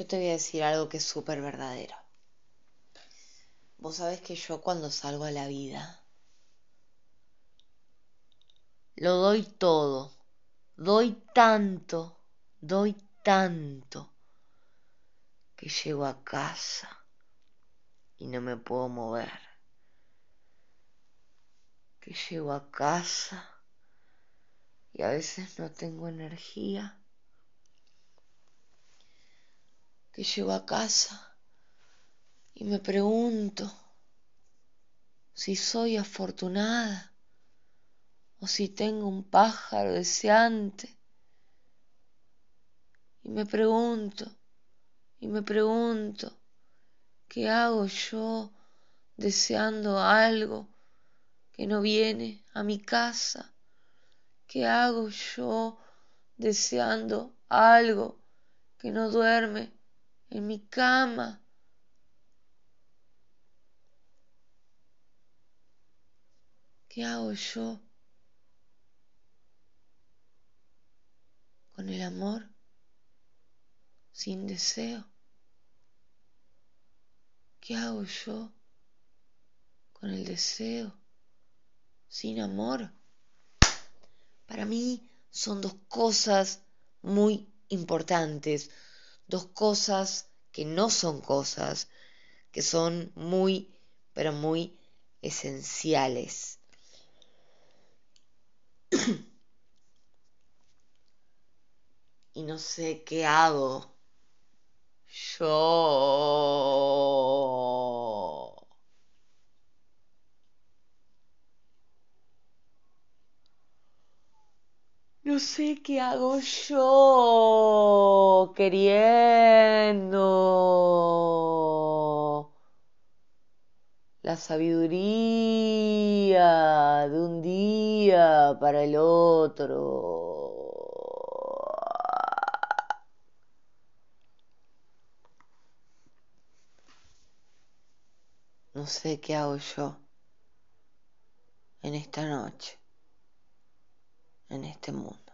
Yo te voy a decir algo que es súper verdadero. Vos sabés que yo cuando salgo a la vida lo doy todo, doy tanto, doy tanto que llego a casa y no me puedo mover. Que llego a casa y a veces no tengo energía. Que llego a casa y me pregunto si soy afortunada o si tengo un pájaro deseante. Y me pregunto, y me pregunto, ¿qué hago yo deseando algo que no viene a mi casa? ¿Qué hago yo deseando algo que no duerme en mi cama? ¿Qué hago yo con el amor sin deseo? ¿Qué hago yo con el deseo sin amor? Para mí son dos cosas muy importantes, dos cosas que no son cosas, que son muy, pero muy esenciales. y no sé qué hago. Yo. No sé qué hago yo queriendo la sabiduría de un día para el otro. No sé qué hago yo en esta noche, en este mundo.